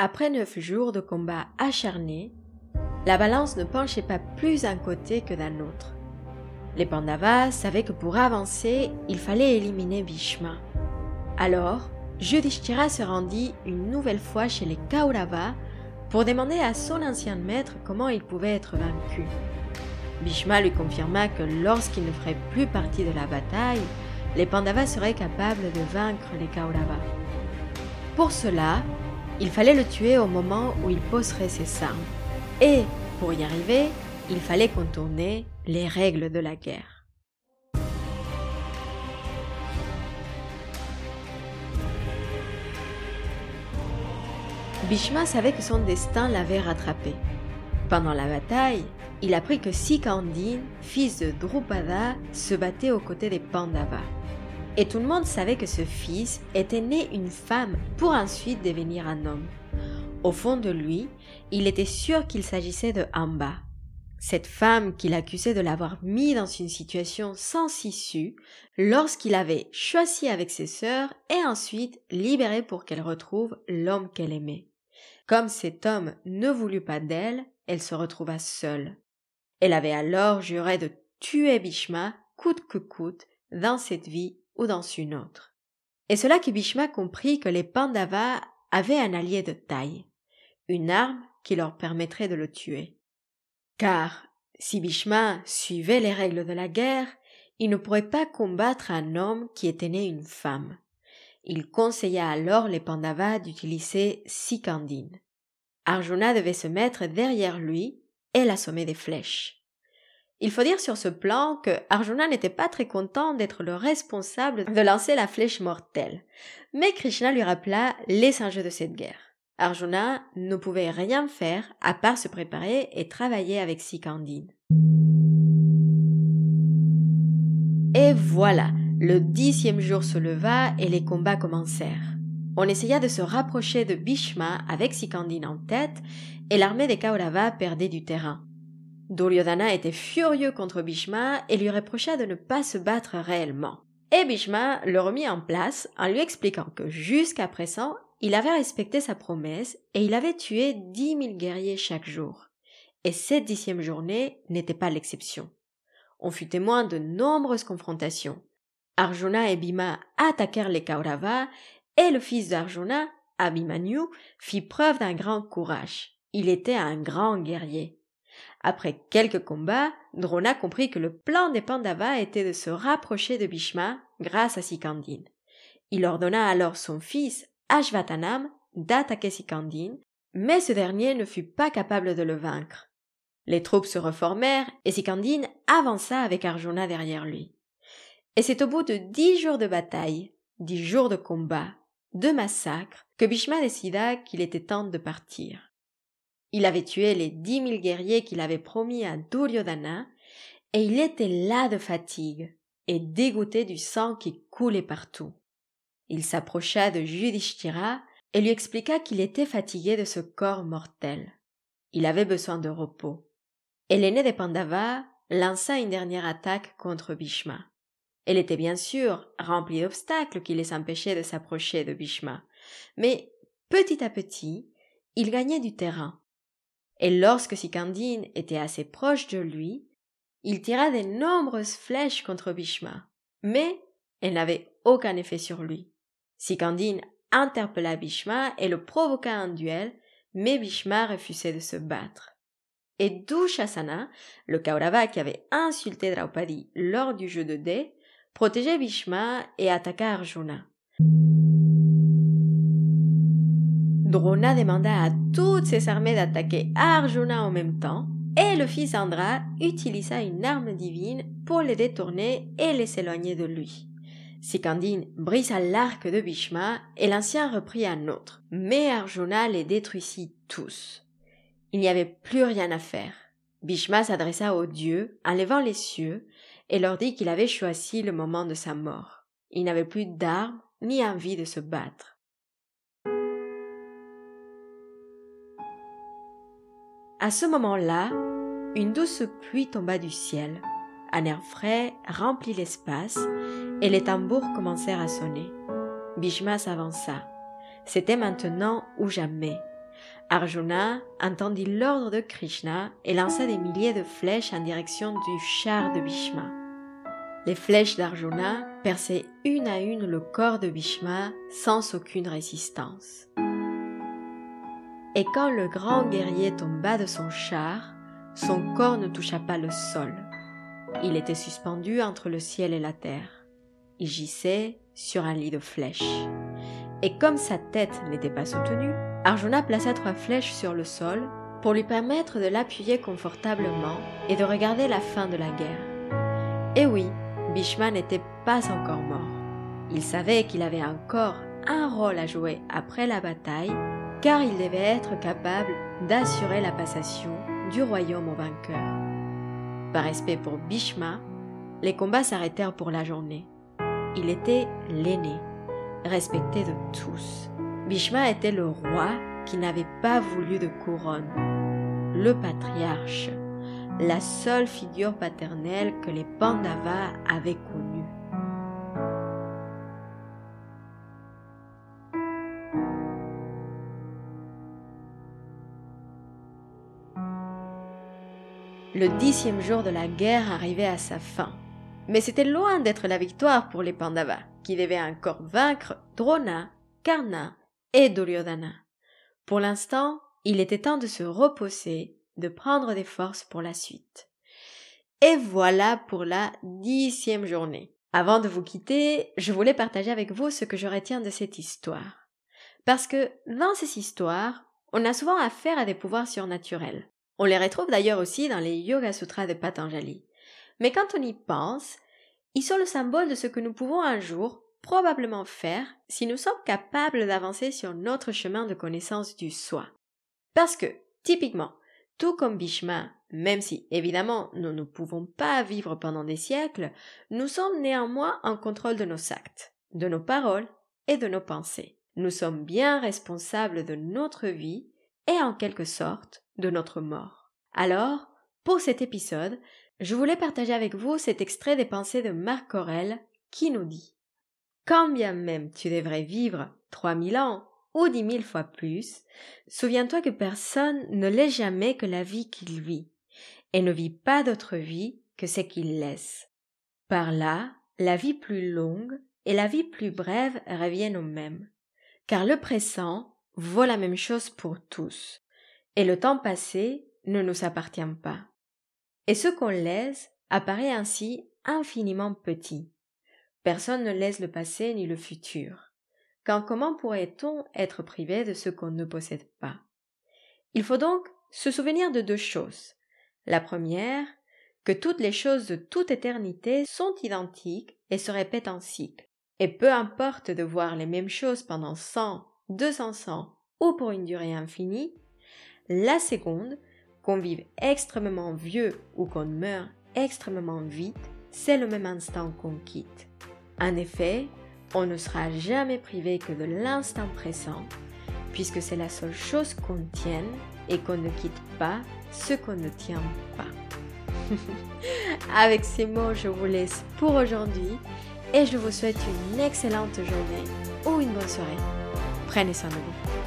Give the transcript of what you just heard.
Après neuf jours de combat acharnés, la balance ne penchait pas plus d'un côté que d'un autre. Les Pandavas savaient que pour avancer, il fallait éliminer Bhishma. Alors, Yudhishthira se rendit une nouvelle fois chez les Kauravas pour demander à son ancien maître comment il pouvait être vaincu. Bhishma lui confirma que lorsqu'il ne ferait plus partie de la bataille, les Pandavas seraient capables de vaincre les Kauravas. Pour cela, il fallait le tuer au moment où il poserait ses armes. Et, pour y arriver, il fallait contourner les règles de la guerre. Bhishma savait que son destin l'avait rattrapé. Pendant la bataille, il apprit que Sikandine, fils de Drupada, se battait aux côtés des Pandavas. Et tout le monde savait que ce fils était né une femme pour ensuite devenir un homme. Au fond de lui, il était sûr qu'il s'agissait de Amba. Cette femme qu'il accusait de l'avoir mis dans une situation sans issue lorsqu'il avait choisi avec ses sœurs et ensuite libéré pour qu'elle retrouve l'homme qu'elle aimait. Comme cet homme ne voulut pas d'elle, elle se retrouva seule. Elle avait alors juré de tuer Bhishma coûte que coûte dans cette vie ou dans une autre. Et cela que Bhishma comprit que les Pandavas avaient un allié de taille, une arme qui leur permettrait de le tuer. Car si Bhishma suivait les règles de la guerre, il ne pourrait pas combattre un homme qui était né une femme. Il conseilla alors les Pandavas d'utiliser Sikandine. Arjuna devait se mettre derrière lui et l'assommer des flèches. Il faut dire sur ce plan que Arjuna n'était pas très content d'être le responsable de lancer la flèche mortelle. Mais Krishna lui rappela les enjeux de cette guerre. Arjuna ne pouvait rien faire à part se préparer et travailler avec Sikandine. Et voilà, le dixième jour se leva et les combats commencèrent. On essaya de se rapprocher de Bhishma avec Sikandine en tête et l'armée des Kauravas perdait du terrain. Duryodhana était furieux contre Bhishma et lui reprocha de ne pas se battre réellement. Et Bhishma le remit en place en lui expliquant que jusqu'à présent, il avait respecté sa promesse et il avait tué dix mille guerriers chaque jour. Et cette dixième journée n'était pas l'exception. On fut témoin de nombreuses confrontations. Arjuna et Bhima attaquèrent les Kauravas et le fils d'Arjuna, Abhimanyu, fit preuve d'un grand courage. Il était un grand guerrier. Après quelques combats, Drona comprit que le plan des Pandavas était de se rapprocher de Bhishma grâce à Sikandine. Il ordonna alors son fils, Ashvatanam, d'attaquer Sikandine, mais ce dernier ne fut pas capable de le vaincre. Les troupes se reformèrent et Sikandine avança avec Arjuna derrière lui. Et c'est au bout de dix jours de bataille, dix jours de combat, de massacres, que Bhishma décida qu'il était temps de partir. Il avait tué les dix mille guerriers qu'il avait promis à Duryodhana, et il était là de fatigue, et dégoûté du sang qui coulait partout. Il s'approcha de Yudhishthira et lui expliqua qu'il était fatigué de ce corps mortel. Il avait besoin de repos. Et l'aîné des Pandavas lança une dernière attaque contre Bhishma. Elle était bien sûr remplie d'obstacles qui les empêchaient de s'approcher de Bhishma. Mais petit à petit, il gagnait du terrain et lorsque Sikandine était assez proche de lui, il tira de nombreuses flèches contre Bhishma, mais elles n'avaient aucun effet sur lui. Sikandine interpella Bhishma et le provoqua un duel, mais Bhishma refusait de se battre. Et Dushasana, le Kaurava qui avait insulté Draupadi lors du jeu de dés, protégeait Bhishma et attaqua Arjuna. Drona demanda à toutes ses armées d'attaquer Arjuna en même temps, et le fils Andra utilisa une arme divine pour les détourner et les éloigner de lui. Sikandine brisa l'arc de Bhishma et l'ancien reprit un autre, mais Arjuna les détruisit tous. Il n'y avait plus rien à faire. Bhishma s'adressa aux dieux en levant les cieux et leur dit qu'il avait choisi le moment de sa mort. Il n'avait plus d'armes ni envie de se battre. À ce moment-là, une douce pluie tomba du ciel. Un air frais remplit l'espace et les tambours commencèrent à sonner. Bhishma s'avança. C'était maintenant ou jamais. Arjuna entendit l'ordre de Krishna et lança des milliers de flèches en direction du char de Bhishma. Les flèches d'Arjuna perçaient une à une le corps de Bhishma sans aucune résistance. Et quand le grand guerrier tomba de son char, son corps ne toucha pas le sol. Il était suspendu entre le ciel et la terre. Il gissait sur un lit de flèches. Et comme sa tête n'était pas soutenue, Arjuna plaça trois flèches sur le sol pour lui permettre de l'appuyer confortablement et de regarder la fin de la guerre. Et oui, Bhishma n'était pas encore mort. Il savait qu'il avait encore un rôle à jouer après la bataille, car il devait être capable d'assurer la passation du royaume au vainqueur. Par respect pour Bhishma, les combats s'arrêtèrent pour la journée. Il était l'aîné, respecté de tous. Bhishma était le roi qui n'avait pas voulu de couronne, le patriarche, la seule figure paternelle que les Pandavas avaient connue. Le dixième jour de la guerre arrivait à sa fin. Mais c'était loin d'être la victoire pour les Pandavas, qui devaient encore vaincre Drona, Karna et Duryodhana. Pour l'instant, il était temps de se reposer, de prendre des forces pour la suite. Et voilà pour la dixième journée. Avant de vous quitter, je voulais partager avec vous ce que je retiens de cette histoire. Parce que dans ces histoires, on a souvent affaire à des pouvoirs surnaturels. On les retrouve d'ailleurs aussi dans les Yoga Sutras de Patanjali. Mais quand on y pense, ils sont le symbole de ce que nous pouvons un jour probablement faire si nous sommes capables d'avancer sur notre chemin de connaissance du soi. Parce que, typiquement, tout comme Bhishma, même si évidemment nous ne pouvons pas vivre pendant des siècles, nous sommes néanmoins en contrôle de nos actes, de nos paroles et de nos pensées. Nous sommes bien responsables de notre vie et en quelque sorte de notre mort. Alors, pour cet épisode, je voulais partager avec vous cet extrait des pensées de Marc Aurel qui nous dit Quand bien même tu devrais vivre trois mille ans ou dix mille fois plus, souviens-toi que personne ne l'est jamais que la vie qu'il vit, et ne vit pas d'autre vie que ce qu'il laisse. Par là, la vie plus longue et la vie plus brève reviennent au même, car le présent vaut la même chose pour tous, et le temps passé ne nous appartient pas. Et ce qu'on laisse apparaît ainsi infiniment petit. Personne ne laisse le passé ni le futur. Quand comment pourrait-on être privé de ce qu'on ne possède pas? Il faut donc se souvenir de deux choses. La première, que toutes les choses de toute éternité sont identiques et se répètent en cycle. Et peu importe de voir les mêmes choses pendant cent, deux cents ans ou pour une durée infinie. La seconde, qu'on vive extrêmement vieux ou qu'on meure extrêmement vite, c'est le même instant qu'on quitte. En effet, on ne sera jamais privé que de l'instant présent, puisque c'est la seule chose qu'on tienne et qu'on ne quitte pas ce qu'on ne tient pas. Avec ces mots, je vous laisse pour aujourd'hui et je vous souhaite une excellente journée ou une bonne soirée. Prenez soin de vous.